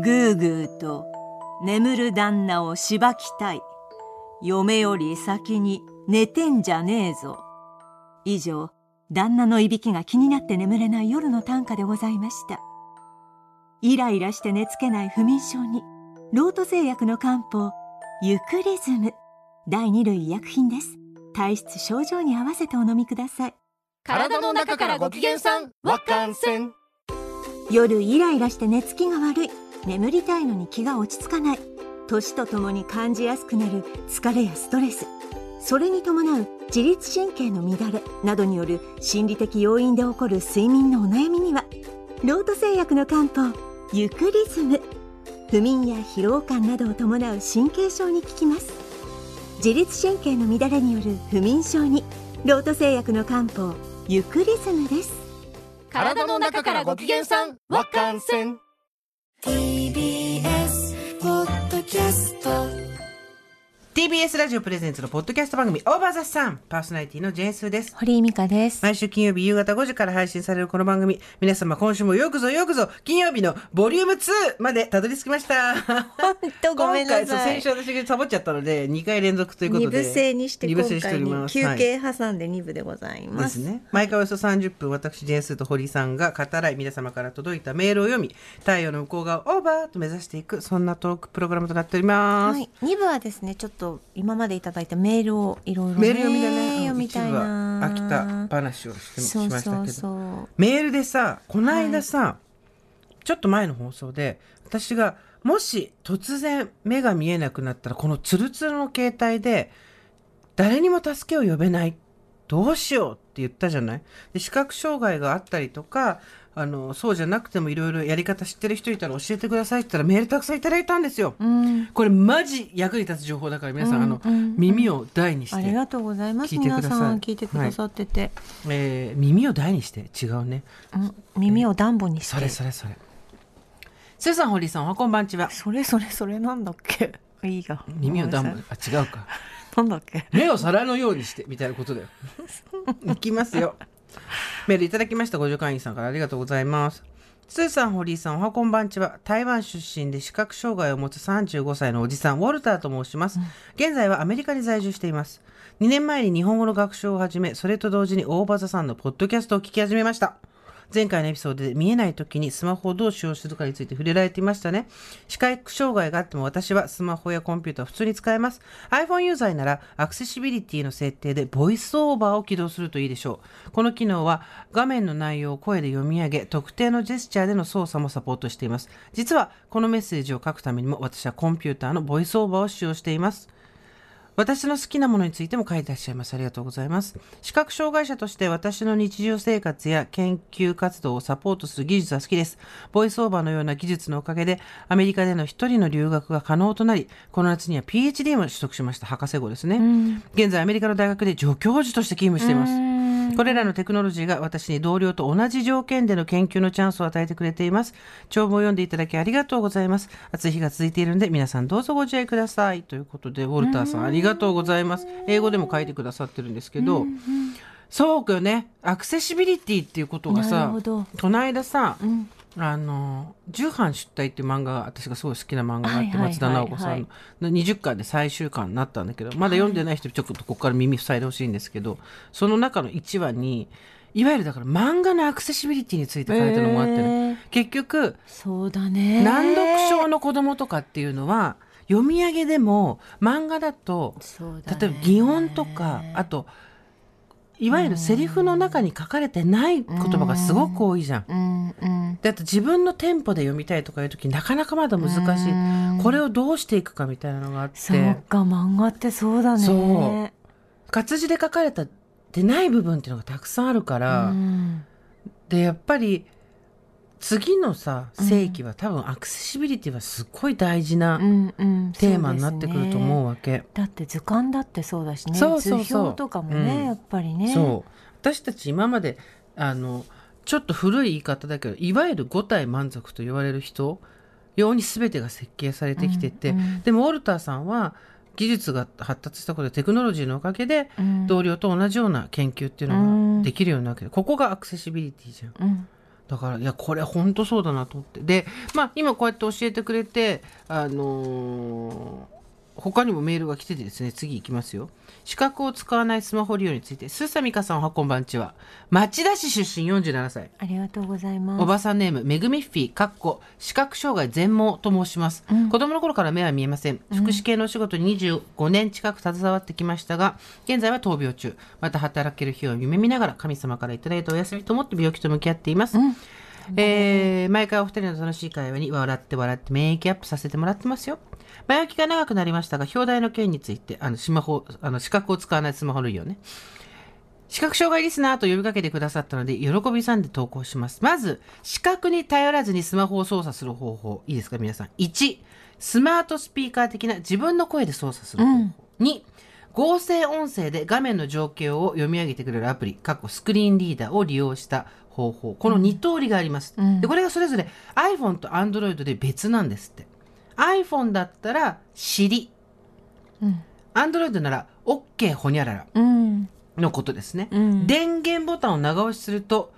ぐーぐーと眠る旦那をしばきたい。嫁より先に寝てんじゃねえぞ。以上旦那のいびきが気になって眠れない夜の短歌でございました。イライラして寝つけない不眠症にロート製薬の漢方ユクリズム。第二類医薬品です。体質症状に合わせてお飲みください。体の中からご機嫌さんわかんせん。夜イライラして寝つきが悪い眠りたいのに気が落ち着かない。年とともに感じやすくなる。疲れやストレス。それに伴う自律神経の乱れ。などによる心理的要因で起こる睡眠のお悩みにはロート製薬の漢方ユクリズム。不眠や疲労感などを伴う神経症に効きます。自律神経の乱れによる不眠症にロート製薬の漢方ユクリズムです。体の中からご機嫌さんわかんせん。TBS ポッドキャスト TBS ラジオプレゼンツのポッドキャスト番組オーバーザさんパーソナリティのジェーンスーです。堀井美香です。毎週金曜日夕方5時から配信されるこの番組皆様今週もよくぞよくぞ金曜日のボリューム2までたどり着きました。本当ごめんなさい。先週私がサボっちゃったので2回連続ということ二で部制にして二部制にしてお今回に休憩挟んで2部でございはいまですすね。毎回およそ30分私ジェーンスーと堀井さんが語らい皆様から届いたメールを読み太陽の向こう側をオーバーと目指していくそんなトークプログラムとなっております、はい、2部はですねちょっと今までいただいたメールをいろいろ、ね、メール読みでね、読みたいな一部は飽きた話をしてしましたけど。メールでさこの間さ、ちょっと前の放送で私がもし突然目が見えなくなったらこのツルツルの携帯で誰にも助けを呼べない。どうしようって言ったじゃない？で視覚障害があったりとかあのそうじゃなくてもいろいろやり方知ってる人いたら教えてくださいって言ったらメールたくさんいただいたんですよ。うん。これマジ役に立つ情報だから皆さん、あのうんうん。耳を大にしてありがとうございます。皆さん聞いてくださってて、えー耳を大にして。違うね。うん。耳を暖房にして。それそれそれ。スーさん堀井さんおはこんばんちは。それそれそれなんだっけ？いいが耳を暖房。ごめんなあ違うか。なんだっけ？目を皿のようにしてみたいなことだよ。いきますよメールいただきました五条会員さんからありがとうございますスーさん、堀井さん、おはこんばんちは。台湾出身で視覚障害を持つ35歳のおじさん、ウォルターと申します。現在はアメリカに在住しています。2年前に日本語の学習を始め、それと同時に大場座さんのポッドキャストを聞き始めました。前回のエピソードで見えない時にスマホをどう使用するかについて触れられていましたね。視覚障害があっても私はスマホやコンピューターを普通に使えます。iPhone ユーザーならアクセシビリティの設定でボイスオーバーを起動するといいでしょう。この機能は画面の内容を声で読み上げ、特定のジェスチャーでの操作もサポートしています。実はこのメッセージを書くためにも私はコンピューターのボイスオーバーを使用しています。私の好きなものについても書いてらっしゃいます。ありがとうございます。視覚障害者として私の日常生活や研究活動をサポートする技術は好きです。ボイスオーバーのような技術のおかげで、アメリカでの一人の留学が可能となり、この夏には PhD も取得しました。博士号ですね。現在アメリカの大学で助教授として勤務しています。これらのテクノロジーが私に同僚と同じ条件での研究のチャンスを与えてくれています。帳簿を読んでいただきありがとうございます。暑い日が続いているので皆さんどうぞご自愛ください。ということで、ウォルターさんありがとうございます。英語でも書いてくださってるんですけど、そうかよね。アクセシビリティっていうことがなさこの間さ、んあの「重版出題」っていう漫画が私がすごい好きな漫画があって、松田直子さんの。20巻で最終巻になったんだけどまだ読んでない人ちょっとここから耳塞いでほしいんですけどその中の1話にいわゆるだから漫画のアクセシビリティについて書いてるのがあってね、結局そうだね。難読症の子供とかっていうのは読み上げでも漫画だとね。例えば擬音とかあといわゆるセリフの中に書かれてない言葉がすごく多いじゃん。うん。うん。であと自分のテンポで読みたいとかいう時なかなかまだ難しい。これをどうしていくかみたいなのがあっそうてか漫画ってそうだね。そう。活字で書かれたでない部分っていうのがたくさんあるから、うん。でやっぱり次のさ世紀は多分アクセシビリティはすっごい大事なうんうん。テーマになってくると思うわけ。だって図鑑だってそうだしね。そうそうそう。図表とかもね、うん。やっぱりね。そう。私たち今まであのちょっと古い言い方だけどいわゆる五体満足と言われる人用に全てが設計されてきてて、うんうん。でもウォルターさんは技術が発達したことでテクノロジーのおかげでうん。同僚と同じような研究っていうのができるようになるけど、ここがアクセシビリティじゃん。うんだからいやこれ本当そうだなと思って。でまあ今こうやって教えてくれてあのー他にもメールが来ててですね次いきますよ。資格を使わないスマホ利用について。スーサミカさんおはこんばんちは。町田市出身47歳。ありがとうございます。おばさんネームめぐみっフィーかっこ視覚障害全盲と申します、子供の頃から目は見えません。福祉系のお仕事に25年近く携わってきましたが現在は闘病中。また働ける日を夢見ながら神様からいただいたお休みと思って病気と向き合っています、えー毎回お二人の楽しい会話に笑って笑って免疫アップさせてもらってますよ前置きが長くなりましたが表題の件についてあのスマホあの資格を使わないスマホ類をね視覚障害リスナーと呼びかけてくださったので、喜びさんで投稿します。まず、視覚に頼らずにスマホを操作する方法。いいですか、皆さん。1、スマートスピーカー的な自分の声で操作する方法。2、合成音声で画面の状況を読み上げてくれるアプリ、過去スクリーンリーダーを利用した方法。この2通りがあります。で、これがそれぞれ iPhone と Android で別なんですって。iPhone だったら、Siri。Android なら、OK ほにゃらら。うんのことですね、うん電源ボタンを長押しすると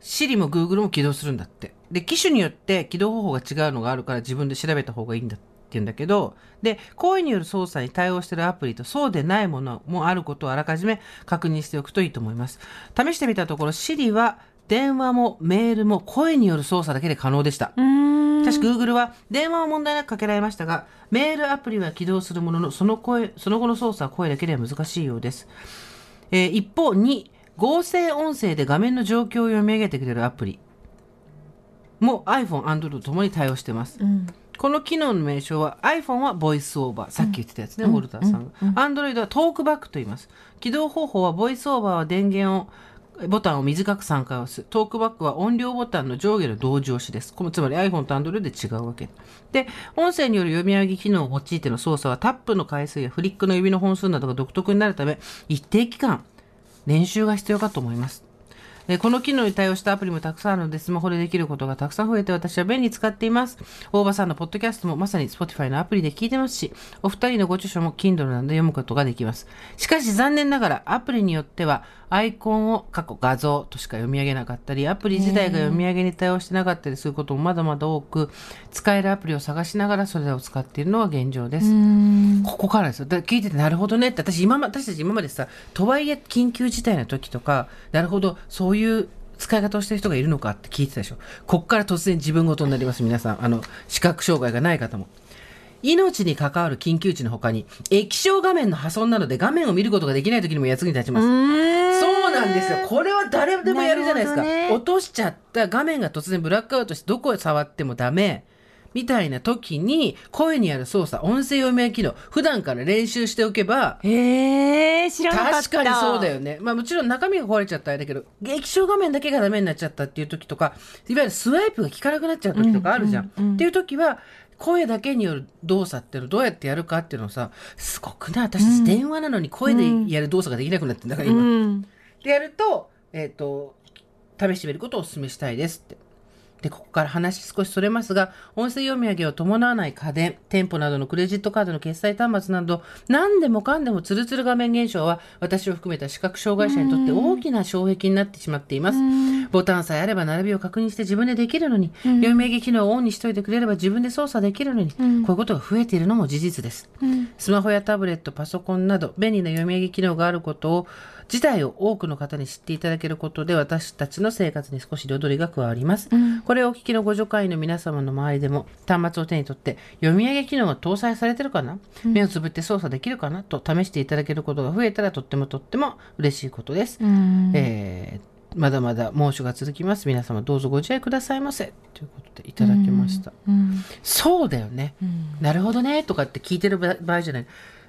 Siri も Google も起動するんだってで機種によって起動方法が違うのがあるから自分で調べた方がいいんだって言うんだけどで声による操作に対応しているアプリとそうでないものもあることをあらかじめ確認しておくといいと思います試してみたところ Siri は電話もメールも声による操作だけで可能でした。うん。しかし Google は電話は問題なくかけられましたがメールアプリは起動するもののその声その後の操作は声だけでは難しいようです、えー一方2合成音声で画面の状況を読み上げてくれるアプリも iPhone、Android とともに対応しています、この機能の名称は iPhone はボイスオーバーさっき言ってたやつね、ウォルターさんが、Android はトークバックと言います。起動方法はボイスオーバーは電源をボタンを短く3回押す。トークバックは音量ボタンの上下の同時押しです。このつまり iPhone と Android で違うわけ。で、音声による読み上げ機能を用いての操作はタップの回数やフリックの指の本数などが独特になるため、一定期間練習が必要かと思います。えーこの機能に対応したアプリもたくさんあるので、スマホでできることがたくさん増えて私は便利に使っています。大場さんのポッドキャストもまさに Spotify のアプリで聞いてますし、お二人のご著書も Kindle などで読むことができます。しかし残念ながらアプリによってはアイコンを過去画像としか読み上げなかったり、アプリ自体が読み上げに対応してなかったりすることもまだまだ多く、使えるアプリを探しながらそれらを使っているのが現状です。ここからですよ。で聞いててなるほどねって、私今ま、私たち今までさ、とはいえ緊急事態の時とか、なるほど、そういう使い方をしてる人がいるのかって聞いてたでしょ。こっから突然自分事になります、皆さん。あの、視覚障害がない方も。命に関わる緊急値の他に、液晶画面の破損などで画面を見ることができない時にも役に立ちます。そうなんですよ。これは誰でもやるじゃないですか。ね落としちゃった画面が突然ブラックアウトしてどこへ触ってもダメ。みたいな時に声にある操作、音声読み上げ機能、普段から練習しておけば、へえ知らなかった確かにそうだよね。まあもちろん中身が壊れちゃったらあれだけど、液晶画面だけがダメになっちゃったっていう時とか、いわゆるスワイプが効かなくなっちゃう時とかあるじゃん。っていう時は、声だけによる動作っていうのをどうやってやるかっていうのをさ、すごくね、私たち電話なのに声でやる動作ができなくなってんだから今。うんでやると、えっ、と、試してみることをお勧めしたいですって。で、ここから話少しそれますが、音声読み上げを伴わない家電、店舗などのクレジットカードの決済端末など、何でもかんでもツルツル画面現象は、私を含めた視覚障害者にとって大きな障壁になってしまっています。ボタンさえあれば並びを確認して自分でできるのに、読み上げ機能をオンにしといてくれれば自分で操作できるのに、こういうことが増えているのも事実です。スマホやタブレット、パソコンなど便利な読み上げ機能があることを自体を多くの方に知っていただけることで私たちの生活に少し彩りが加わります。これをお聞きのご助会員の皆様の周りでも端末を手に取って読み上げ機能が搭載されてるかな、目をつぶって操作できるかな？と試していただけることが増えたらとってもとっても嬉しいことです。えーまだまだ猛暑が続きます。皆様どうぞご自愛くださいませ。ということでいただきました。そうだよね、なるほどねとかって聞いてる場場合じゃない。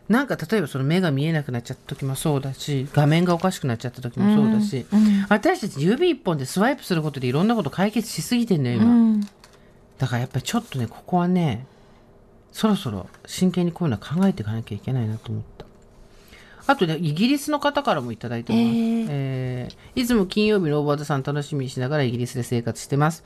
なんか例えばその目が見えなくなっちゃった時もそうだし画面がおかしくなっちゃった時もそうだし、私たち指一本でスワイプすることでいろんなこと解決しすぎてんのよ今、だからやっぱりちょっとねここはねそろそろ真剣にこういうのは考えていかなきゃいけないなと思った。あとねイギリスの方からもいただいてます、えーいつも金曜日の大和田さん楽しみにしながらイギリスで生活してます、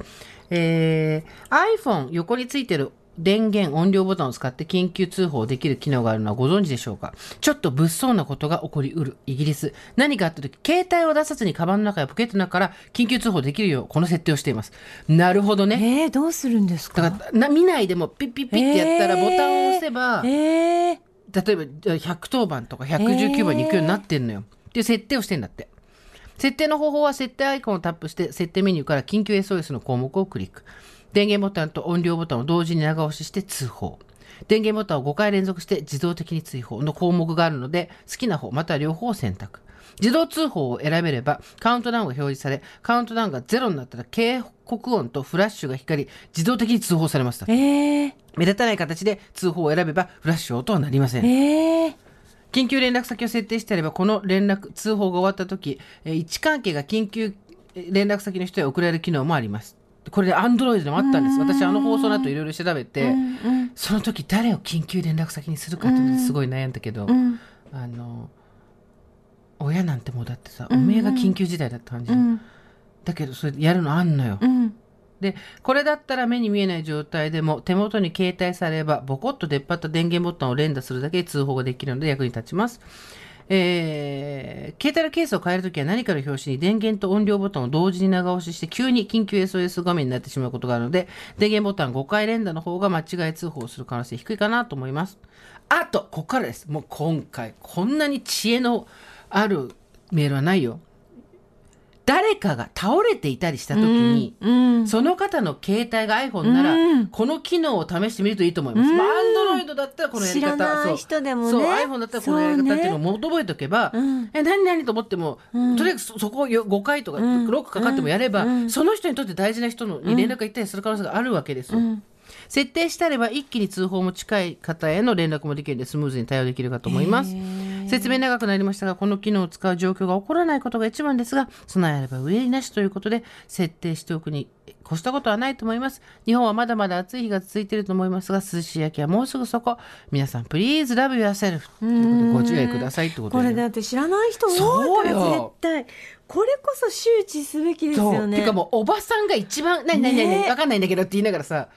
えー iPhone 横についてる電源音量ボタンを使って緊急通報できる機能があるのはご存知でしょうか？ちょっと物騒なことが起こりうるイギリス。何かあった時、携帯を出さずにカバンの中やポケットの中から緊急通報できるようこの設定をしています。なるほどね。えー、どうするんですか？だからな見ないでもピッピッピッってやったらえーボタンを押せば、えー、例えばじゃあ110番とか119番に行くようになってんのよ。っていう設定をしてんだって。設定の方法は設定アイコンをタップして設定メニューから緊急 SOS の項目をクリック。電源ボタンと音量ボタンを同時に長押しして通報。電源ボタンを5回連続して自動的に追放の項目があるので好きな方または両方を選択。自動通報を選べればカウントダウンが表示されカウントダウンがゼロになったら警告音とフラッシュが光り自動的に通報されます。えー、目立たない形で通報を選べばフラッシュ音はなりません。えー、緊急連絡先を設定してあれば、この連絡、通報が終わった時、えー位置関係が緊急えー連絡先の人へ送られる機能もあります。これで Android でもあったんです。私、あの放送の後いろいろ調べて、うんうん。その時誰を緊急連絡先にするかってすごい悩んだけど、うん。あの、親なんてもうだってさ、おめえが緊急事態だった感じ、うん。だけど、それやるのあんのよ。うん。でこれだったら目に見えない状態でも手元に携帯されればボコッと出っ張った電源ボタンを連打するだけで通報ができるので役に立ちます。えー携帯のケースを変えるときは何かの表紙に電源と音量ボタンを同時に長押しして急に緊急 SOS 画面になってしまうことがあるので電源ボタン5回連打の方が間違い通報する可能性低いかなと思います。あと、ここからです。もう今回こんなに知恵のあるメールはないよ。誰かが倒れていたりしたときに、うんその方の携帯が iPhone なら、うん。この機能を試してみるといいと思います。うん。まあ、Android だったらこのやり方。そう。人でもね。そう、iPhone だったらこのやり方っていうのをも覚えておけば、うんえ、何々と思っても、うん。とりあえずそそこをよ5回とか、うん。ロックかかってもやれば、うん。その人にとって大事な人のに連絡が行ったりする可能性があるわけですよ。うん。設定してあれば一気に通報も近い方への連絡もできるのでスムーズに対応できるかと思います説明長くなりましたが、この機能を使う状況が起こらないことが一番ですが、備えあれば上になしということで、設定しておくに越したことはないと思います。日本はまだまだ暑い日が続いていると思いますが、涼しい秋はもうすぐそこ。皆さん、please love yourself. ということでご注意くださいってことで、これだって知らない人多いから絶対これこそ周知すべきです。よねてかもう、おばさんが一番、何何何ね何わかんないんだけどって言いながらさ、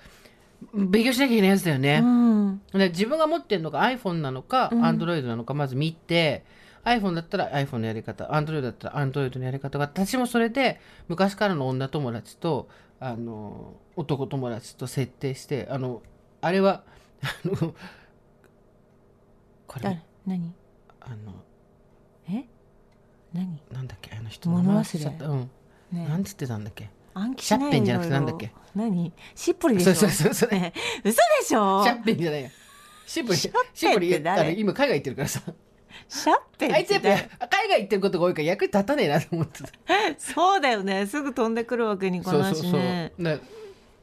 勉強しなきゃいけないやつだよね。うん。で自分が持ってるのが iPhone なのか、Android なのかまず見て iPhone だったら iPhone のやり方 Android だったら Android のやり方が私もそれで昔からの女友達とあの男友達と設定してあのあれはあのこれ？誰？何？あのえ？何？なんだっけ？あの人物忘れちゃった。うん、ねなんつってたんだっけ？暗記シャッペンじゃなくてなんだっけ？何？しっぽりでしょ？そうそうそう嘘でしょ？シャッペンじゃないよ。シンプルシャッペンってシンプル誰？あの今海外行ってるからさ。シャッペンあいつやっぱ誰海外行ってることが多いから役に立たねえなと思ってた。そうだよね。すぐ飛んでくるわけにいかないしね。ね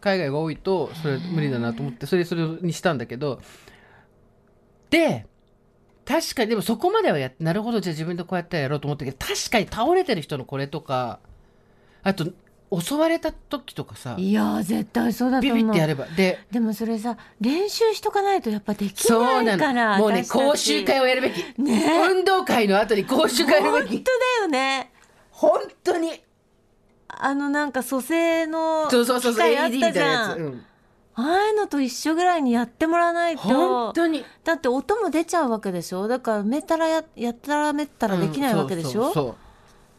海外が多いとそれ無理だなと思ってそれそれにしたんだけど。で確かにでもそこまではやなるほどじゃあ自分でこうやってやろうと思ったけど確かに倒れてる人のこれとかあと襲われた時とかさいやー絶対そうだとビ思う。ビってやれば。ででもそれさ練習しとかないとやっぱできそうなないからのもうね講習会をやるべき、ね。運動会の後に講習会やるべき。本当だよね。本当に。あのなんか蘇生のそうそうそうそう機械あったじゃん。うん、ああいうのと一緒ぐらいにやってもらわない本と当に。だって音も出ちゃうわけでしょ。だからめったらややったらめったらできないわけでしょ、うんそうそうそう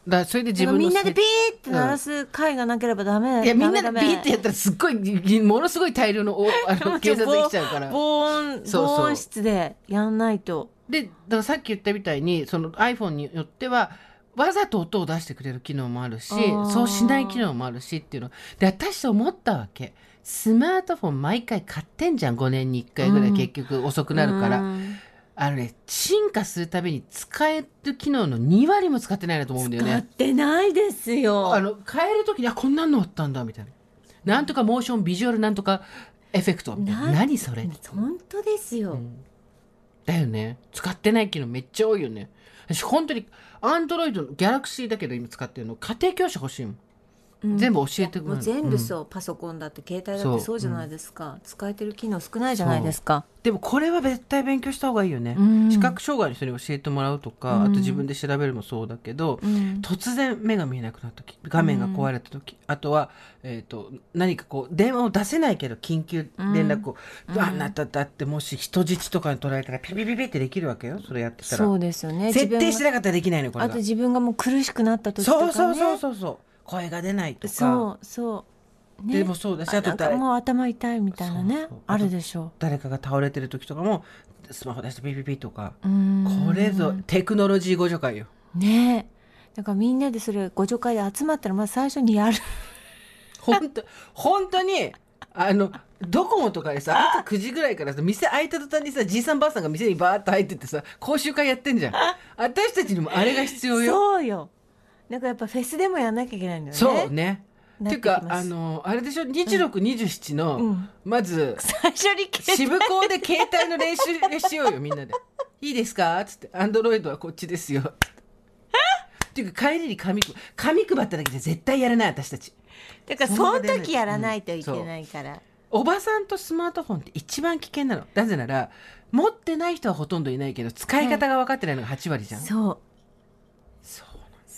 だそれで自分のみんなでピーって鳴らす会がなければダメ、いやみんなでビーってやったらすっごいものすごい大量のお あの警察が来ちゃうから。防音防音室でやんないと。でだからさっき言ったみたいにその iPhone によってはわざと音を出してくれる機能もあるしそうしない機能もあるしっていうの。で私思ったわけ。スマートフォン毎回買ってんじゃん5年に1回ぐらいうん。結局遅くなるから、うんあのね進化するたびに使える機能の2割も使ってないなと思うんだよ使っねてないですよ。あの変える時にあこんなのあったんだみたいな。なんとかモーションビジュアルなんとかエフェクト何それ？本当ですよ、だよね。使ってない機能めっちゃ多いよね。私本当にアンドロイドのギャラクシーだけど今使ってるの家庭教師欲しいもんうん全部教えてくれる全部そう、パソコンだって携帯だってそう。じゃないですか、使えてる機能少ないじゃないですか。でもこれは絶対勉強した方がいいよね、うん。視覚障害の人に教えてもらうとか、うん。あと自分で調べるもそうだけど、うん。突然目が見えなくなった時画面が壊れた時、あとは、えー、と何かこう電話を出せないけど緊急連絡を、うん。あなただってもし人質とかに取られたらピピピピってできるわけよそれやってたら。そうですよね。設定してなかったらできないのよこれが。あと自分がもう苦しくなった時とか、ね、そうそうそうそうそう声が出ないとか。そうそう、ね、でもそうだしあとなんかもう頭痛いみたいなね。あるでしょ。誰かが倒れてる時とかもスマホ出してピピピとかこれぞテクノロジー互助会よ。ね。えだからみんなでそれご助会で集まったらまず最初にやる。本当本当にあのドコモとかでさ朝9時ぐらいからさ店開いた途端にさじいさんばあさんが店にバーッと入ってってさ講習会やってんじゃん。私たちにもあれが必要よ。そうよだからやっぱフェスでもやんなきゃいけないんだよね。そうね。ていうかあのあれでしょ？2627の、うん。まず最初に渋港で携帯の練習しようよみんなで「いいですか?」っつって「アンドロイドはこっちですよ」っていうか帰りに紙く紙配っただけで絶対やらない私たち。だからその時やらないといけないから、おばさんとスマートフォンって一番危険なの。なぜなら持ってない人はほとんどいないけど使い方が分かってないのが8割じゃん、そうそう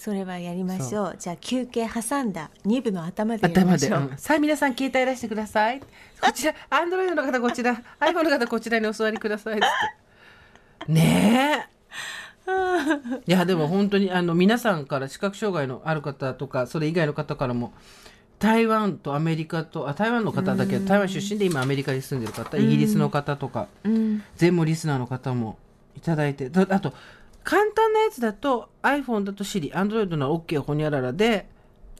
それはやりましょう。じゃあ休憩挟んだ2部の頭でやりましょう、うん。さあ皆さん携帯出してください。こちらアンドロイドの方こちら iPhone の方こちらにお座りください。って。ねえ。いやでも本当にあの皆さんから視覚障害のある方とかそれ以外の方からも台湾とアメリカとあ台湾の方だけど台湾出身で今アメリカに住んでる方イギリスの方とかうん。全部リスナーの方もいただいてだあと簡単なやつだと iPhone だと Siri Android の OK ほにゃららで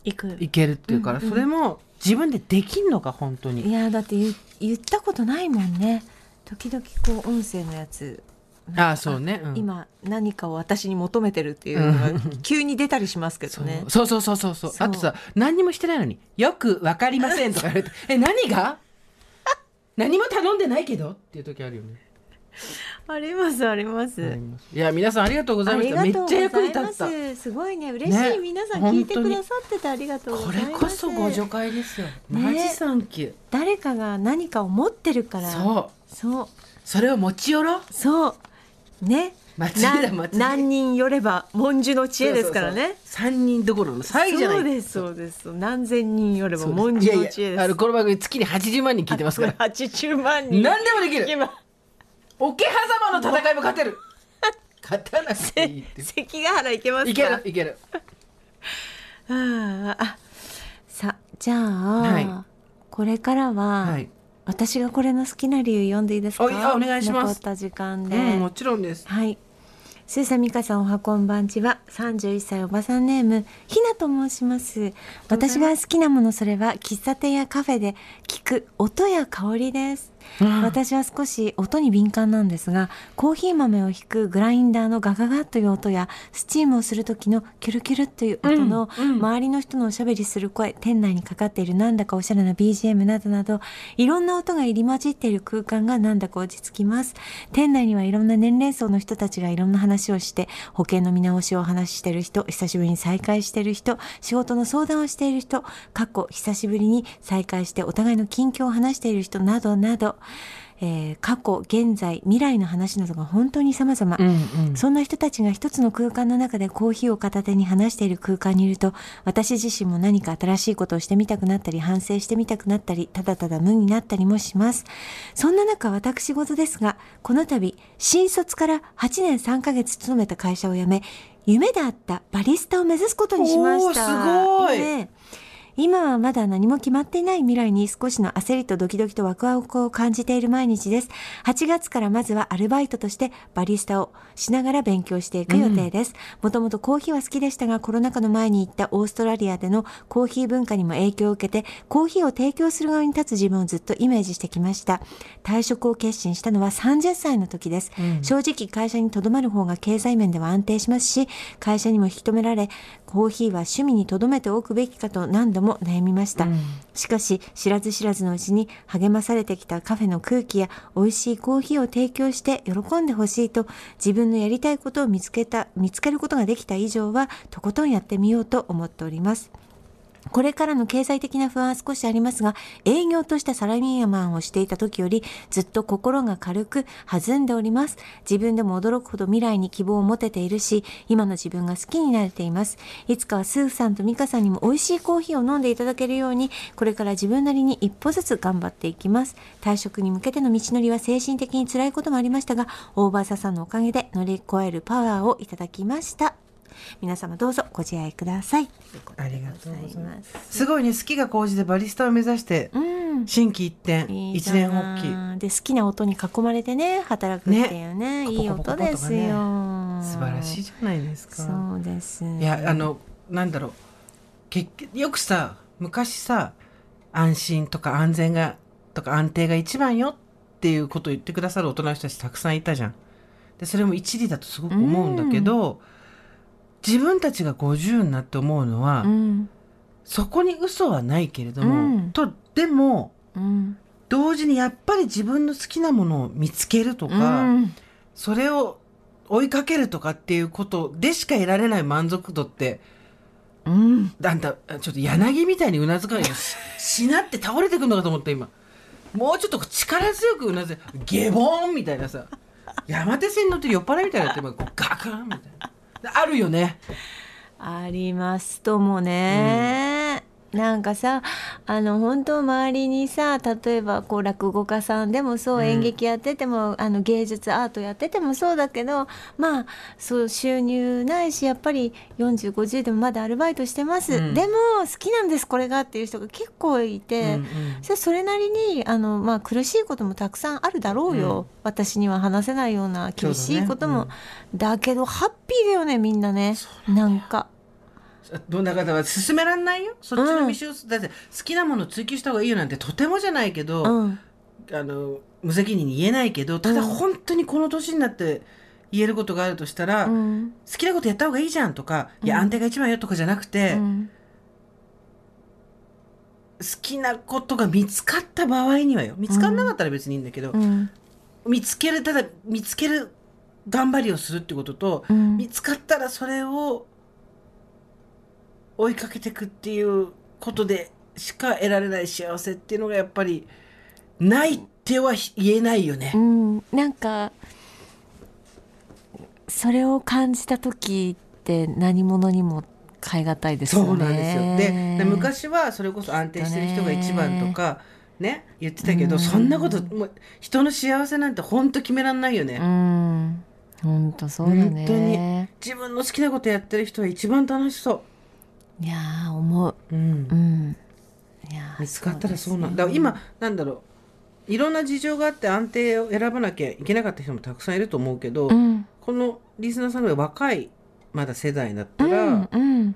行く。いけるっていうから、それも自分でできんのか本当いにやだって言言ったことないもんね。時々こう音声のやつ。ああそうね、うん。今何かを私に求めてるっていうのが急に出たりしますけどね。そう。そうそうそうそう。そう。あとさ何にもしてないのに「よくわかりません」とか言われて「え何が？何も頼んでないけど?」っていう時あるよねありますあります。いや皆さんありがとうございあました。めっちゃ役に立った。ます。すごいね嬉しい、ね皆さん聞いてくださっててありがとうごこざいます。れこそご助会ですよ、ね。マジサンキュー。誰かが何かを持ってるから。そう。そう。それを持ち寄ろう。そう。ね。何人よれば文殊の知恵ですからね。3人どころの詐欺じゃない。そうですそうです。何千人よれば文殊の知恵です。いやいやあのこの番組月に80万人聞いてますから。八十万人。何でもできる。今桶狭間の戦いも勝てる。勝たなくていいって。関ヶ原行けますか？いけるいける。あああさじゃあ、はい。これからは、はい。私がこれの好きな理由読んでいいですか？お願いします。残った時間で、うんもちろんです。はい。スーサミカさんおはこんばんちは。31歳おばさんネームひなと申します。私が好きなものそれは喫茶店やカフェで聞く音や香りです私は少し音に敏感なんですがコーヒー豆をひくグラインダーのガガガという音やスチームをする時のキュルキュルという音の周りの人のおしゃべりする声店内にかかっているなんだかおしゃれな BGM などなどいろんな音が入り混じっている空間がなんだか落ち着きます。店内にはいろんな年齢層の人たちがいろんな話をして保険の見直しをお話ししている人久しぶりに再会している人仕事の相談をしている人過去久しぶりに再会してお互いの近況を話している人などなど、えー過去現在未来の話などが本当に様々、うんうんそんな人たちが一つの空間の中でコーヒーを片手に話している空間にいると、私自身も何か新しいことをしてみたくなったり、反省してみたくなったり、ただただ無になったりもします。そんな中、私事ですが、この度、新卒から8年3ヶ月勤めた会社を辞め、夢であったバリスタを目指すことにしました。すごいね今はまだ何も決まっていない未来に少しの焦りとドキドキとワクワクを感じている毎日です。8月からまずはアルバイトとしてバリスタをしながら勉強していく予定です。もともとコーヒーは好きでしたが、コロナ禍の前に行ったオーストラリアでのコーヒー文化にも影響を受けて、コーヒーを提供する側に立つ自分をずっとイメージしてきました。退職を決心したのは30歳の時です。正直会社に留まる方が経済面では安定しますし、会社にも引き止められ、コーヒーは趣味に留めておくべきかと何度もも悩みました。しかし、知らず知らずのうちに励まされてきたカフェの空気や美味しいコーヒーを提供して喜んでほしいと、自分のやりたいことを見つけた、見つけることができた以上は、とことんやってみようと思っております。これからの経済的な不安は少しありますが、営業としたサラリーマンをしていた時よりずっと心が軽く弾んでおります。自分でも驚くほど未来に希望を持てているし、今の自分が好きになれています。いつかはスーさんとミカさんにも美味しいコーヒーを飲んでいただけるように、これから自分なりに一歩ずつ頑張っていきます。退職に向けての道のりは精神的に辛いこともありましたが、オーバーサさんのおかげで乗り越えるパワーをいただきました。皆様どうぞご自愛ください。ありがとうございますます。すごいね好きが高じてバリスタを目指してうん。心機一転一年発起で好きな音に囲まれてね働くっていうねねいい音ですよ、素晴らしいじゃないですかそうですいやあのなんだろう結局よくさ昔さ安心とか安全がとか安定が一番よっていうことを言ってくださる大人の人たちたくさんいたじゃん。でそれも一理だとすごく思うんだけど、自分たちが50になって思うのは、うん。そこに嘘はないけれども、うん。とでもうん。同時にやっぱり自分の好きなものを見つけるとか、うん。それを追いかけるとかっていうことでしか得られない満足度ってうん。あんたちょっと柳みたいにうなずかないよ。し しなって倒れてくるのかと思った今。もうちょっと力強くうなずいゲボーンみたいなさ山手線乗って酔っ払いみたいになって今こうガクンみたいなあるよね。ありますともね、なんかさあの本当周りにさ例えばこう落語家さんでもそう、うん。演劇やっててもあの芸術アートやっててもそうだけどまあそう収入ないしやっぱり4050でもまだアルバイトしてます、うん。でも好きなんですこれがっていう人が結構いて。うんうん。それなりにあの、まあ、苦しいこともたくさんあるだろうよ、うん。私には話せないような厳しいことも、そうだけどハッピーだよねみんなね。なんかどんな方は進めらんないよ。そっちの道を、だって好きなものを追求した方がいいよなんてとてもじゃないけど、うん。あの無責任に言えないけどただうん本当にこの年になって言えることがあるとしたら、うん。好きなことやった方がいいじゃんとか、いやうん安定が一番よとかじゃなくて、うん。好きなことが見つかった場合にはよ。見つからなかったら別にいいんだけど、うん。見つけるただ見つける頑張りをするってことと、うん。見つかったらそれを追いかけていくっていうことでしか得られない幸せっていうのがやっぱりないっては言えないよねう。んなんかそれを感じた時って何者にも代え難いですよね。そうなんですよ。でで昔はそれこそ安定してる人が一番とかね言ってたけど、うんそんなこともう人の幸せなんて本当決めらんないよね。うん本当そうだね。本当に自分の好きなことやってる人は一番楽しそいやー思う。う。うん。うん。いやー見つかったらそうなんですよだから今なんだろう。いろんな事情があって安定を選ばなきゃいけなかった人もたくさんいると思うけど、うん。このリスナーさんが若いまだ世代だっうたら、んうん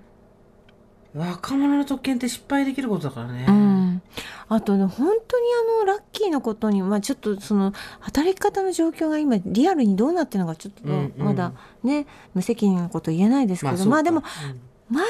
若者の特権って失敗できることだからね。うん、あとね本当にあのラッキーなことに、まあ、ちょっとその働き方の状況が今リアルにどうなってるのかちょっとうんうん。まだね、無責任なこと言えないですけど、まあ、そうか。でもうん前よ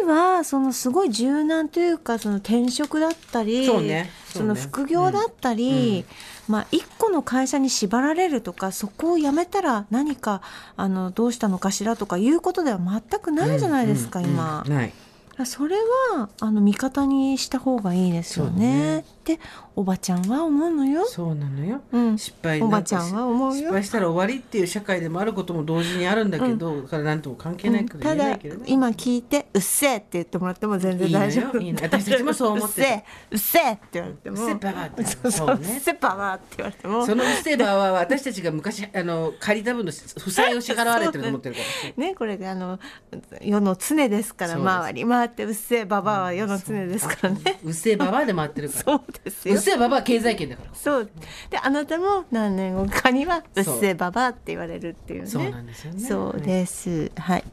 りはそのすごい柔軟というかその転職だったりそうねそうねその副業だったり、まあ、一個の会社に縛られるとかそこを辞めたら何かあのどうしたのかしらとかいうことでは全くないじゃないですか、うんうん今。うんない。それはあの味方にした方がいいですよね。っておばちゃんは思うのよ。そうなのよ。うん、失敗おばちゃんは思うよ。失敗したら終わりっていう社会でもあることも同時にあるんだけど、だから何とも関係ないけどね。今聞いて「うっせえ」って言ってもらっても全然大丈夫いいのよ。いいの。私たちもそう思ってる。うっせえうっせえって言われても。うっせえババアって言われても。そのうっせえバは私たちが昔あの借りた分の負債を支払われてると思ってるから。ねこれであの世の常ですから回り。回ってうっせえババアは世の常ですからね、うっせえババアで回ってるから。そうですようっせえババアは経済圏だから。そうであなたも何年後かにはうっせえババアって言われるっていうねそうなんですよね。そうです。はい。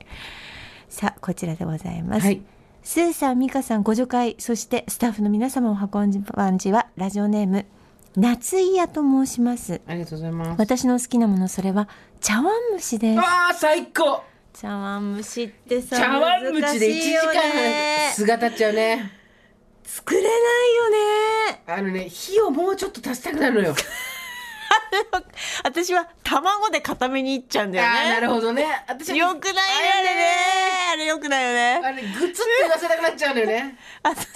さあ、こちらでございます。はいスーさん、ミカさん、ご助会、そしてスタッフの皆様お運んばんちは、ラジオネーム、夏井屋と申します。ありがとうございます。私の好きなもの、それは、茶碗蒸しです。ああ最高。茶碗蒸しってさ、茶碗蒸しで1時間難しいよね素が立っちゃうね。作れないよね。あのね火をもうちょっと足したくなるのよ。私は卵で固めにいっちゃうんだよね。なるほどね。私はよくないね。あれね。あれよくないよね。あれグツって言わせなくなっちゃうんだよね。あとさ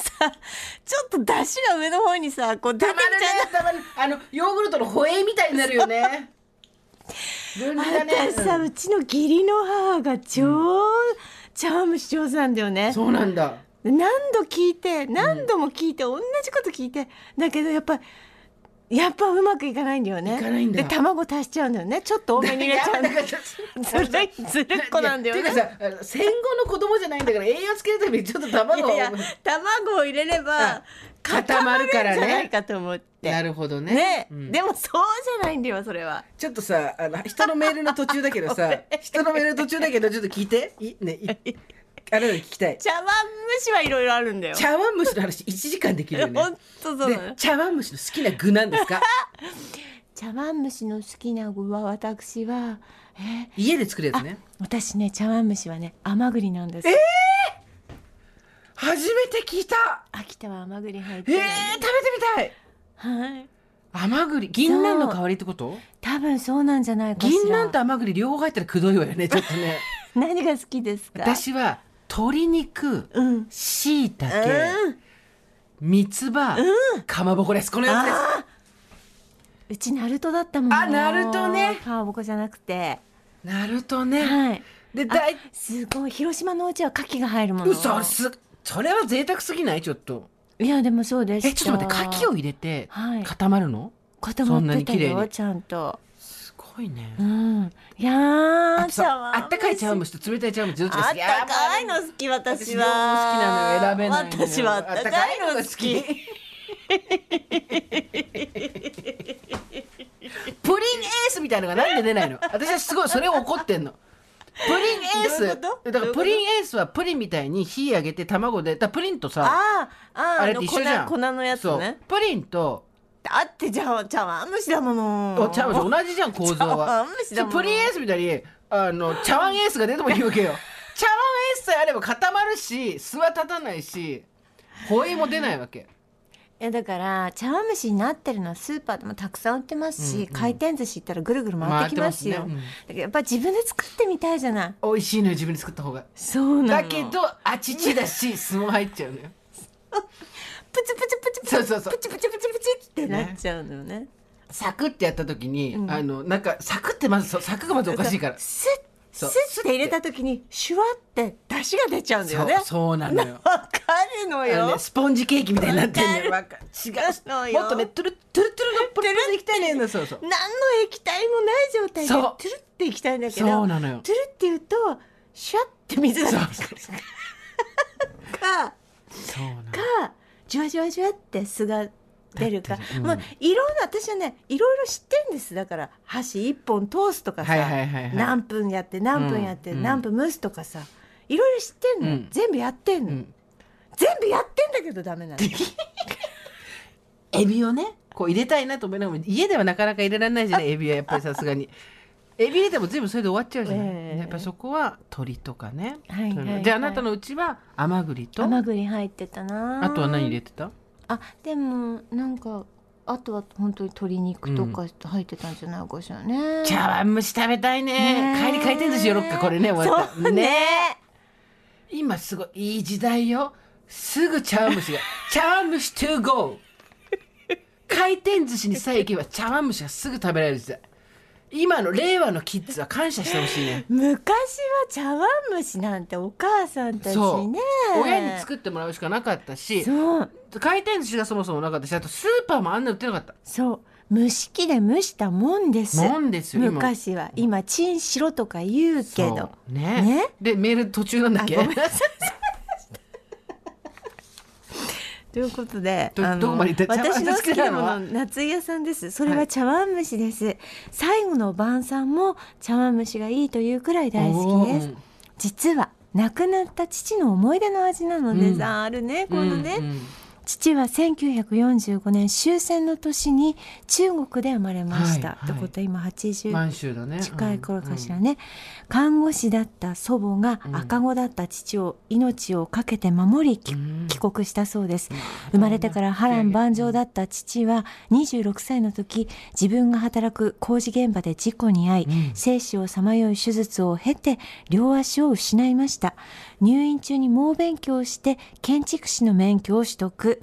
ちょっと出汁が上の方にさこう出てきちゃうたまるあのヨーグルトのホエイみたいになるよね。私さ、ううんちの義理の母が超、茶碗蒸し上手なんだよね。そうなんだ何度聞いて何度も聞いて、同じこと聞いてだけどやっぱやっぱうまくいかないんだよね。いかないんだで卵足しちゃうんだよね。ちょっと多めに入れちゃう んだずるいずるっこなんだよね。いやていうかさあの戦後の子供じゃないんだから栄養つけるためにちょっと卵を卵を入れればあ固まるからね。固まるんじゃないかと思って。なるほどね。ね、うん。でもそうじゃないんだよそれは。ちょっとさあの人のメールの途中だけどさ 人のメールの途中だけどちょっと聞いて。いねい あれだ聞きたい。茶碗蒸しはいろいろあるんだよ。茶碗蒸しの話1時間できるよね。本当そう。なでの茶碗蒸しの好きな具なんですか？茶碗蒸しの好きな具は私はえ家で作るやつね。私ね茶碗蒸しはね甘栗なんです、初めて聞いた。秋田は甘栗入ってえー、る食べてみたい。はい。甘栗銀杏の代わりってこと？多分そうなんじゃないかしら。銀杏と甘栗両方入ったらくどいわよねちょっとね。何が好きですか？私は鶏肉うん。しいたけうん。三つ葉かまぼこです。このやつです。うちナルトだったもんあナルトね。かまぼこじゃなくて。なるとね。はい。あでだいすごい。広島のお家は牡蠣が入るもの。嘘すそれは贅沢すぎない？ちょっと。いやでもそうですえちょっと待って牡蠣を入れてはい。固まるの？固そんなまってたよちゃんと。すごいね。うん。いやーあったかい茶碗蒸しと冷たい茶碗蒸しどっちがあっ好きたかいの好き私私両方好きはなのよ選べない私はあったかいの好き。プリンエースみたいのがなんで出ないの？私はすごいそれを怒ってんの。プリンエース。だからプリンエースはプリンみたいに火上げて卵でだプリンとさあーあーあれって一緒じゃん粉粉のやつねプリンとだってじゃあ茶碗蒸しだもの。お茶碗同じじゃん構造茶はプリンエースみたいにあの 茶碗エースが出てもいいわけよ。茶碗エースさえあれば固まるし巣は立たないしホエイも出ないわけ。いやだから茶碗蒸しになってるのはスーパーでもたくさん売ってますし、うんうん。回転寿司行ったらぐるぐる回ってきますよ。ねだけどやっぱ自分で作ってみたいじゃない？美味しいのよ自分で作った方が。そうなの。だけどあちちだし巣も入っちゃうのよ プチプチプチプチそうそうそう。プチプチプチプチってなっちゃうのよね。サクってやった時に、うん。あのなんかサクってまずそうサクがまずおかしいから。スッそう。スッって入れた時にシュワって出汁が出ちゃうんだよね。そうそうなのよ。わかるのあのよね、スポンジケーキみたいになってんねわか違うのよ。もっとねトゥルットゥルトゥルのプルプルでいきたいねんだそうそう何の液体もない状態でそうトゥルっていきたいんだけどそうなのよトゥルって言うとシュワって水が出そうてくるそうかそうなのかじゅわじゅわじゅわって酢が出るかうん。まあいろいろ私はねいろいろ知ってんです。だから箸一本通すとかさ、はいはいはいはい。何分やって何分やって、うん。何分蒸すとかさいろいろ知ってんの、うん。全部やってんの、うん。全部やってんだけどダメなのエビをねこう入れたいなと思いながら家ではなかなか入れられないじゃないエビはやっぱりさすがにエビ入れても全部それで終わっちゃうじゃない、ええ。やっぱりそこは鶏とかね、はいはいはい。じゃああなたのうちは甘栗と？甘栗入ってたな。あとは何入れてた？あでもなんかあとは本当に鶏肉とか入ってたんじゃないかしらね、茶碗蒸し食べたいね。ねえ。帰り回転寿司寄ろっかこれね終わった。そうね。今すごいいい時代よ。すぐ茶碗蒸しが。茶碗蒸し to go 回転寿司にさえ行けば茶碗蒸しがすぐ食べられる時代今の令和のキッズは感謝してほしいね。昔は茶碗蒸しなんてお母さんたちね。親に作ってもらうしかなかったしそう。回転寿司がそもそもなかったしあとスーパーもあんな売ってなかった。そう。蒸し器で蒸したもんです。もんですよ今。昔は。今チンしろとか言うけど。ね。ね。でメール途中なんだっけ？あごめんなさいということでどあのどこまで行った？茶碗私の好きなもの夏井屋さんです。それははい茶碗蒸しです、最後の晩餐も茶碗蒸しがいいというくらい大好きです、うん実は亡くなった父の思い出の味なのでうん。さ、あるねこのね、うんうん父は1945年終戦の年に中国で生まれました。はいってことは今80満州だね近い頃かしらね、看護師だった祖母が赤子だった父を命を懸けて守り、きうん。帰国したそうです。生まれてから波乱万丈だった父は26歳の時自分が働く工事現場で事故に遭い、うん。生死をさまよい手術を経て両足を失いました入院中に猛勉強して建築士の免許を取得。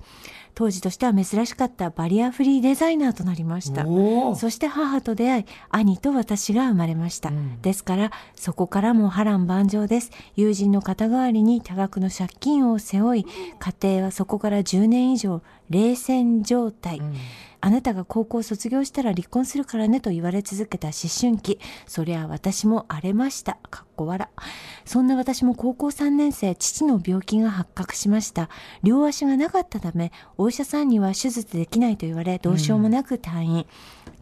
当時としては珍しかったバリアフリーデザイナーとなりました。そして母と出会い兄と私が生まれました、うん。ですからそこからも波乱万丈です。友人の肩代わりに多額の借金を背負い家庭はそこから10年以上冷戦状態、うんあなたが高校を卒業したら離婚するからねと言われ続けた思春期。そりゃ私も荒れました。かっこ笑。そんな私も高校3年生、父の病気が発覚しました。両足がなかったため、お医者さんには手術できないと言われ、どうしようもなく退院。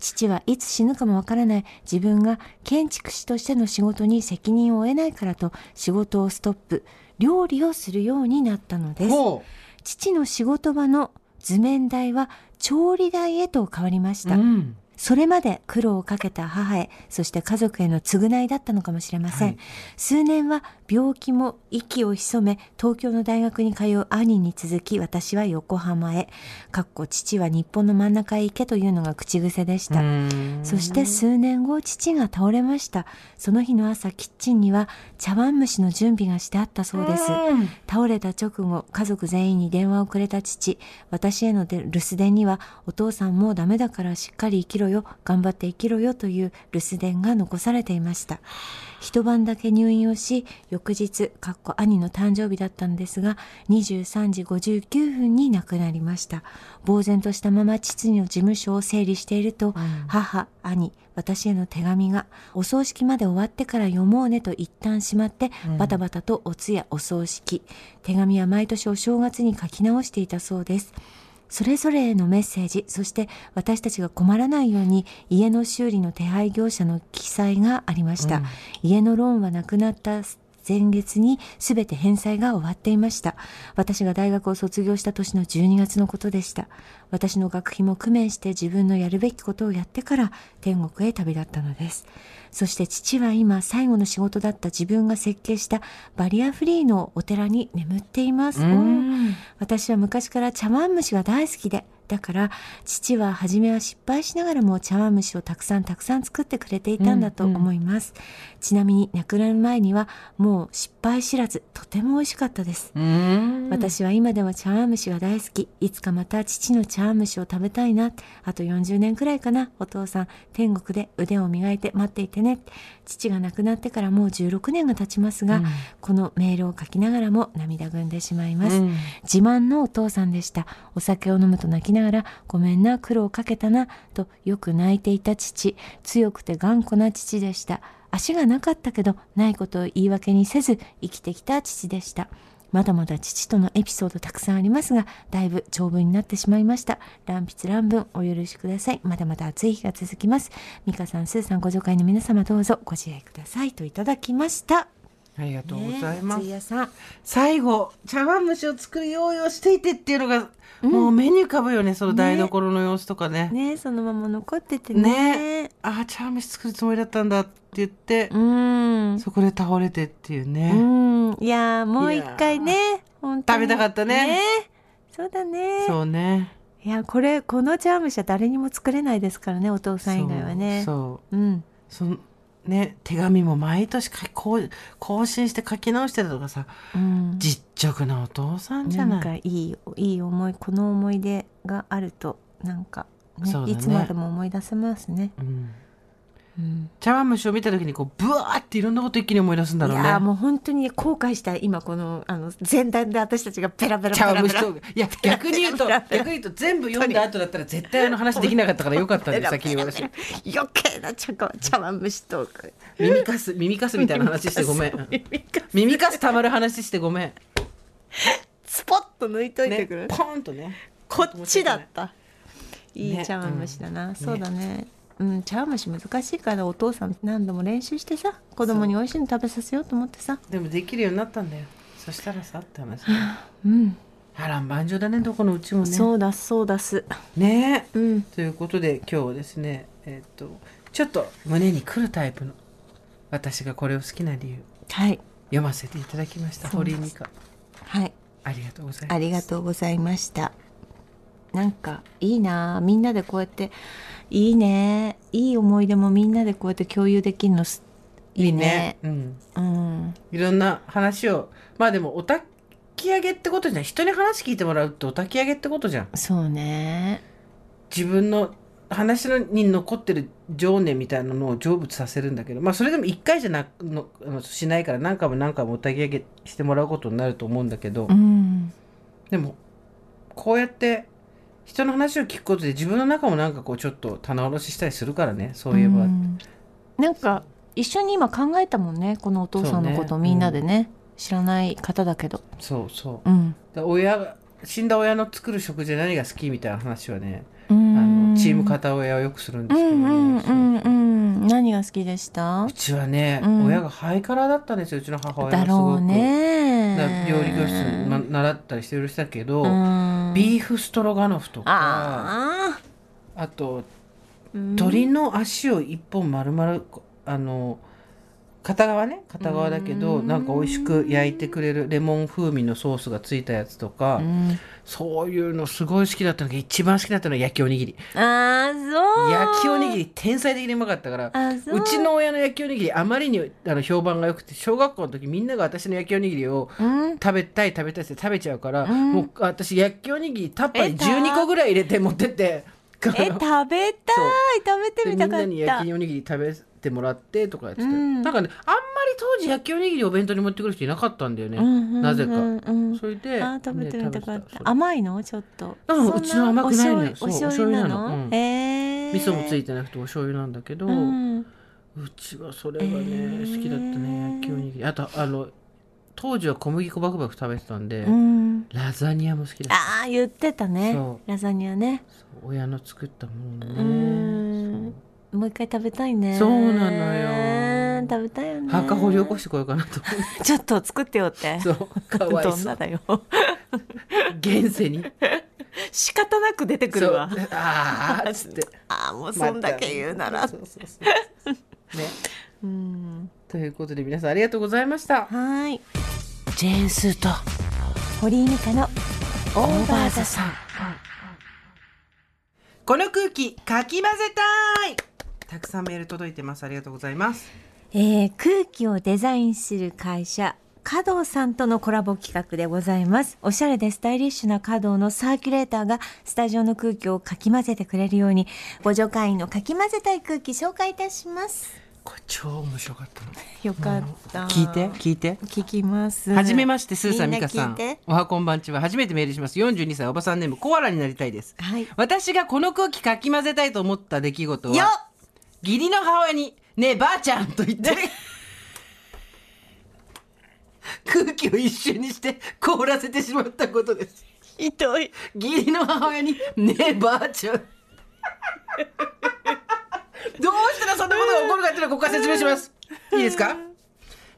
父はいつ死ぬかもわからない自分が建築士としての仕事に責任を負えないからと仕事をストップ。料理をするようになったのです。ほ父の仕事場の図面台は調理台へと変わりましうた。んそれまで苦労をかけた母へ、そして家族への償いだったのかもしれません。はい数年は病気も息を潜め、東京の大学に通う兄に続き、私は横浜へ。かっこ父は日本の真ん中へ行けというのが口癖でした。うんそして数年後、父が倒れました。その日の朝、キッチンには茶碗蒸しの準備がしてあったそうです。うん倒れた直後、家族全員に電話をくれた父。私へので留守電には、お父さんもうダメだからしっかり生きろよ、頑張って生きろよという留守電が残されていました。一晩だけ入院をし、翌日、かっこ兄の誕生日だったんですが、23時59分に亡くなりました。呆然としたまま父の事務所を整理していると、母、兄、私への手紙が、お葬式まで終わってから読もうねと一旦しまって、バタバタとお通夜お葬式。手紙は毎年お正月に書き直していたそうです。それぞれへのメッセージ、そして私たちが困らないように家の修理の手配業者の記載がありました。家のローンはなくなった前月に全て返済が終わっていました。私が大学を卒業した年の12月のことでした。私の学費も工面して自分のやるべきことをやってから天国へ旅立ったのです。そして父は今最後の仕事だった自分が設計したバリアフリーのお寺に眠っています。うん私は昔から茶碗蒸しが大好きで、だから父は初めは失敗しながらも茶碗蒸しをたくさんたくさん作ってくれていたんだと思います。ちなみに亡くなる前にはもう失敗知らずとても美味しかったです。うん私は今でも茶碗蒸しが大好き。いつかまた父の茶碗蒸しを食べたいな。あと40年くらいかな。お父さん、天国で腕を磨いて待っていてね。父が亡くなってからもう16年が経ちますが、このメールを書きながらも涙ぐんでしまいます。うん自慢のお父さんでした。お酒を飲むと泣きながら、ごめんな、苦労かけたな、とよく泣いていた父。強くて頑固な父でした。足がなかったけど、ないことを言い訳にせず、生きてきた父でした。まだまだ父とのエピソードたくさんありますが、だいぶ長文になってしまいました。乱筆乱文お許しください。まだまだ暑い日が続きます。ミカさん、スーさん、ご助会の皆様どうぞご自愛ください。といただきました。ありがとうございます、ね。最後茶碗蒸しを作る用意をしていてっていうのが、もう目に浮かぶよねその台所の様子とかねねそのまま残っててねね。ああ茶碗蒸し作るつもりだったんだって言って、うん。そこで倒れてっていうね、うん。いやーもう一回ね。本当に食べたかったねそうだね。そうねいや、これ、この茶碗蒸しは誰にも作れないですからね、お父さん以外はね。そううん。そうそのね手紙も毎年更更新して書き直してたとかさうん。実直なお父さんじゃなないんかいい、いい思い、この思い出があると、なんか、ねねいつまでも思い出せますね。うんうん。茶碗蒸しを見た時にこうブワーっていろんなこと一気に思い出すんだろうね。いやーもう本当に後悔した今このあの前段で私たちがペラペラペ茶ラペラ。碗蒸しといや 逆に言うと逆に言うと全部読んだ後だったら絶対あの話できなかったからよかったんで先に言わせて余計な茶碗茶碗蒸しトーク耳かす耳かすみたいな話してごめん。耳かすたまる話してごめん。スポッと抜いといてねくる、ポーンとね。こっちだった。いいね茶碗蒸しだな、うん。そうだねうん茶碗蒸し難しいからお父さん何度も練習してさ子供に美味しいの食べさせようと思ってさ。でもできるようになったんだよ。そしたらさって話 うん。波乱万丈だねどこのうちもね。そうだそうだす。ね。うん。ということで今日はですねえっ、とちょっと胸に来るタイプの私がこれを好きな理由。はい。読ませていただきました。堀井美香。はい。ありがとうございます。ありがとうございました。なんかいいなみんなでこうやっていいね。いい思い出もみんなでこうやって共有できるのすいいね。うん。うん。いろんな話を。まあでもお焚き上げってことじゃん。人に話聞いてもらうってお焚き上げってことじゃん。そうね。自分の話のに残ってる情念みたいなのを成仏させるんだけど。まあそれでも一回じゃなくのしないから何回も何回もお焚き上げしてもらうことになると思うんだけど、うん。でもこうやって人の話を聞くことで自分の中もなんかこうちょっと棚卸ししたりするからね。そういえば、ん。なんか一緒に今考えたもんねこのお父さんのことみんなでね、知らない方だけど。そうそう。うん。だ親が死んだ親の作る食事で何が好きみたいな話はね、うあん。のチーム片親はよくするんですけどね、うんうんそううん。う。ん何が好きでした？うちはね、うん。親がハイカラーだったんですようちの母親がだろうすごく。ね。だから料理教室、ま、習ったりしてる人だけど、うん。ビーフストロガノフとかああとあ、うん。鶏の足を一本丸々あの片側ね片側だけどうん。なんか美味しく焼いてくれるレモン風味のソースがついたやつとか、うん。そういうのすごい好きだったのが一番好きだったのは焼きおにぎり。あーそう。焼きおにぎり天才的にうまかったからう。うちの親の焼きおにぎりあまりにあの評判が良くて小学校の時みんなが私の焼きおにぎりをうん。食べたい食べたいって食べちゃうから、うん。もう私焼きおにぎりタッパーにえた12個ぐらい入れて持ってってえ食べたい。食べてでみんみた。かっなに焼たきおにぎり食べてもらってとかやってて、うん。なんかねあんまり当時焼きおにぎりお弁当に持ってくる人いなかったんだよね、うんうんうんなぜか。うんそれであー食べてみたかった。甘いの？ちょっと。うんうちの甘くないお醤油なの？なの。うん。えー。味噌もついてなくてお醤油なんだけど、ううんちはそれがね、えー。好きだったね焼きおにぎり。あとあの当時は小麦粉バクバク食べてたんで、うん。ラザニアも好きだった。ああ言ってたね。そラザニアね。親の作ったものうねんもう一回食べたいね。そうなのよ。食べたいよね。墓掘り起こしてこようかなと ちょっと作ってよって。そうかわいどんそうなだよ。現世に。仕方なく出てくるわ。ああっつって。ああもうそんだけ言うなら。そうそうそうね。うん。ということで皆さんありがとうございました。はーい。ジェーンスーと堀井美香のオーバーザさん。この空気かき混ぜたいたくさんメール届いてます。ありがとうございます。えー空気をデザインする会社華道さんとのコラボ企画でございます。おしゃれでスタイリッシュな華道のサーキュレーターがスタジオの空気をかき混ぜてくれるようにご助会員のかき混ぜたい空気紹介いたします。これ超面白かったの。よかった。聞いて聞いて。聞きます。はじめましてスーさん美香さん。おはこんばんちは初めてメールします。42歳おばさんネームコアラになりたいです。はい。私がこの空気かき混ぜたいと思った出来事よは義理の母親に「ねえばあちゃん」と言って。空気を一瞬にして凍らせてしまったことです。ひどい。義理の母親に「ねえばあちゃん」どうしたらそんなことが起こるかっていうのをここから説明します。いいですか？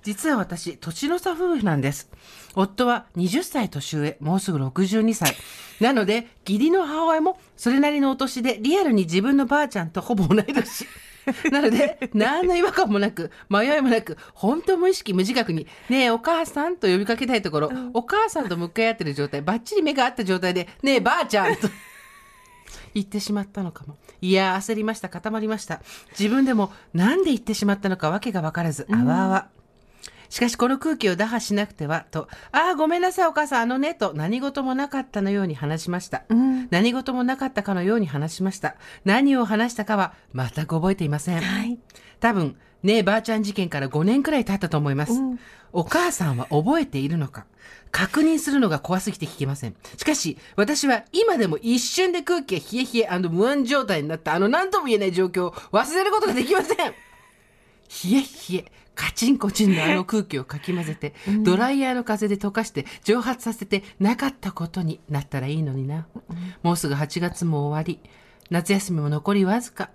実は私年の差夫婦なんです。夫は20歳年上もうすぐ62歳。なので義理の母親もそれなりのお年でリアルに自分のばあちゃんとほぼ同い年 なので何の違和感もなく迷いもなく本当無意識無自覚に「ねえお母さん」と呼びかけたいところ、お母さんと向かい合ってる状態ばっちり目が合った状態で「ねえばあちゃん」と 言ってしまったのかも。いやー、焦りました。固まりました。自分でもなんで言ってしまったのかわけがわからず、あわあわ。しかしこの空気を打破しなくては、と、ああ、ごめんなさい、お母さん、あのね、と何事もなかったのように話しました。うん何事もなかったかのように話しました。何を話したかは全く覚えていません。はい多分、ねえばあちゃん事件から5年くらい経ったと思います。うんお母さんは覚えているのか確認するのが怖すぎて聞けません。しかし、私は今でも一瞬で空気が冷え冷え無安状態になったあの何とも言えない状況を忘れることができません。冷え冷え、カチンコチンのあの空気をかき混ぜて、ドライヤーの風で溶かして蒸発させてなかったことになったらいいのにな。もうすぐ8月も終わり、夏休みも残りわずか。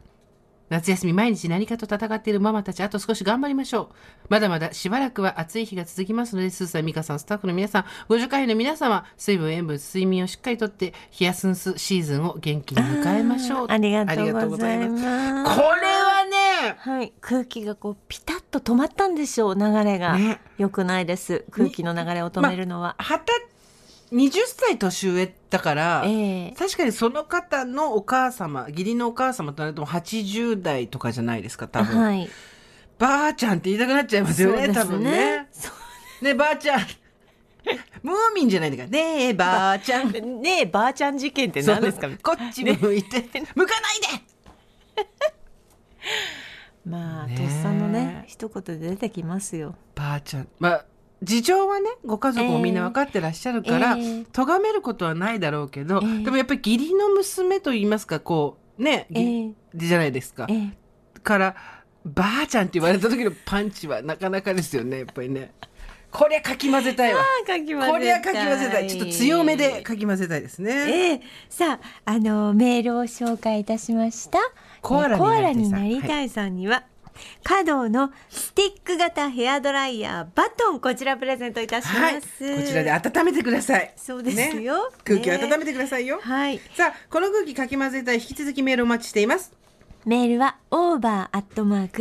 夏休み毎日何かと戦っているママたち、あと少し頑張りましょう。まだまだしばらくは暑い日が続きますので、スーさん、ミカさん、スタッフの皆さん、ご助会の皆様、水分、塩分、睡眠をしっかりとって、冷やすんすシーズンを元気に迎えましょう。ありがとうございありがとうございま。ます。これはね、はい、空気がこうピタッと止まったんでしょう。流れが、ね。良くないです。空気の流れを止めるのは、はた、20歳年上だから、ええ確かにその方のお母様、義理のお母様となると80代とかじゃないですか、多分。はいばあちゃんって言いたくなっちゃいますよね、そうです多分ね。ねばあちゃん。ムーミンじゃないんだから。ねえ、ばあちゃん。ねえばあちゃん事件って何ですか？こっち向いて、向かないで まあ、ねえとっさのね一言で出てきますよばあちゃん。まあ、事情はね、ご家族もみんな分かってらっしゃるから、ええ咎めることはないだろうけど、ええでもやっぱり義理の娘と言いますか、こう、ね、ぎええじゃないですか。ええから、ばあちゃんって言われた時のパンチはなかなかですよね、やっぱりね。こりゃかき混ぜたいわ。あかき混ぜたいこりゃかき混ぜたい。ちょっと強めでかき混ぜたいですね。ええさあ、あの、メールを紹介いたしました。コアラになりたいさんになりたいさんには、華道のスティック型ヘアドライヤーバトン、こちらプレゼントいたします。はい、こちらで温めてください。そうですよね空気をね温めてくださいよ。はい。さあ、この空気かき混ぜたい、引き続きメールお待ちしています。メールは over.tbs.co.jp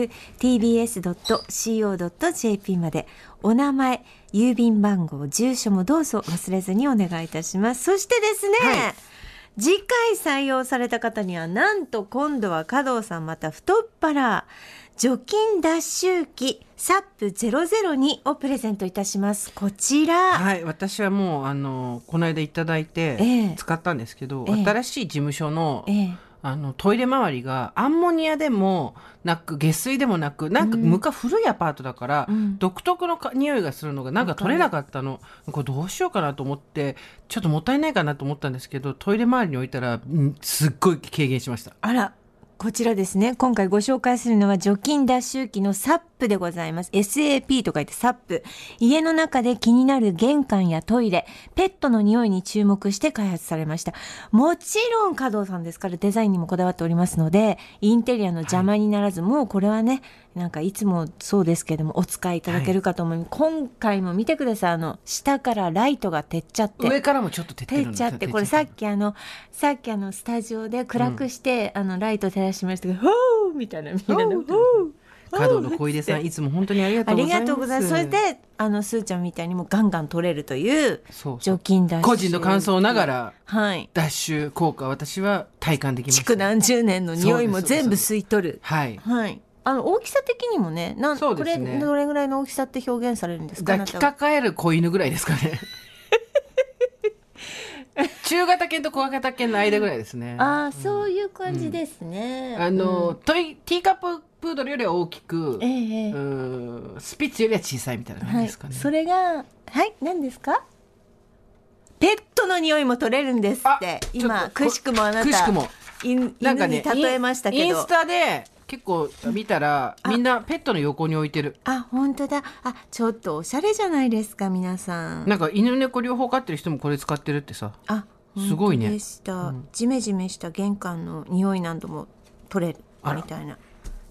までお名前、郵便番号、住所もどうぞ忘れずにお願いいたします。そしてですね、はい次回採用された方にはなんと今度は加藤さんまた太っ腹除菌脱臭機サップ002をプレゼントいたします。こちら。はい、私はもう、あの、この間いただいてええ、使ったんですけど、ええ新しい事務所の、ええあの、トイレ周りが、アンモニアでもなく、下水でもなく、なんか、昔古いアパートだから、うん独特のか匂いがするのが、なんか取れなかったの。これどうしようかなと思って、ちょっともったいないかなと思ったんですけど、トイレ周りに置いたら、うんすっごい軽減しました。あら、こちらですね。今回ご紹介するのは除菌脱臭機の SAP でございます。SAP と書いて SAP。家の中で気になる玄関やトイレ、ペットの匂いに注目して開発されました。もちろん加藤さんですからデザインにもこだわっておりますので、インテリアの邪魔にならず、もうこれはね、なんかいつもそうですけども、お使いいただけるかと思います。今回も見てください。あの、下からライトが照っちゃって。上からもちょっと照ってっちゃってこれさっきあのさっきあのスタジオで暗くして、あのライト照らしましたけど「ほー!」みたいなみんなで「ほー!」華道の小出さん、いつも本当にありがとありうございます。がとうございます。それで、あの、すーちゃんみたいにもガンガン取れるという、除菌脱臭。個人の感想なが。ら、はい。脱臭効果、私は体感できます。築何十年の匂いも全部吸い取る。はい。はい。あの、大きさ的にもね、なんそうですねこれ、どれぐらいの大きさって表現されるんですか？抱きかかえる子犬ぐらいですかね。中型犬と小型犬の間ぐらいですね。ああ、そういう感じですね。あの、トイティーカッププードルよりは大きく、ええええうーんスピッツよりは小さいみたいな感じはいですかね。。それが、はい、何ですか？ペットの匂いも取れるんですって。あ今、くしくもあなた。くしくも犬に例えましたけど。インインスタで結構見たら、みんなペットの横に置いてる。あ、本当だ。あ、ちょっとおしゃれじゃない？ですか、皆さん。なんか犬猫両方飼ってる人もこれ使ってるってさ。あ、すごいねでした。ジメジメした玄関の匂いなども取れるみたいな。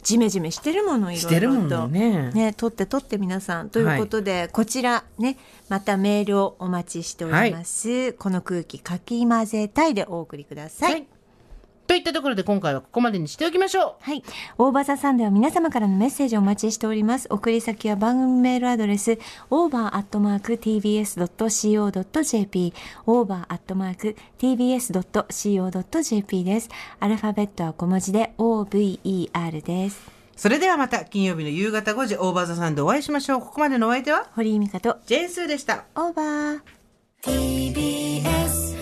ジメジメしてるものいろいろと。ねね、取って取って皆さん。ということで、こちらね、またメールをお待ちしております。この空気かき混ぜたいでお送りください。はいといったところで今回はここまでにしておきましょう。はい。オーバーザさんでは皆様からのメッセージをお待ちしております。送り先は番組メールアドレス、over.tbs.co.jp、over.tbs.co.jp です。アルファベットは小文字で over です。それではまた金曜日の夕方5時オーバーザさんでお会いしましょう。ここまでのお相手は？堀井美香とジェーンスーでした。オーバー。TBS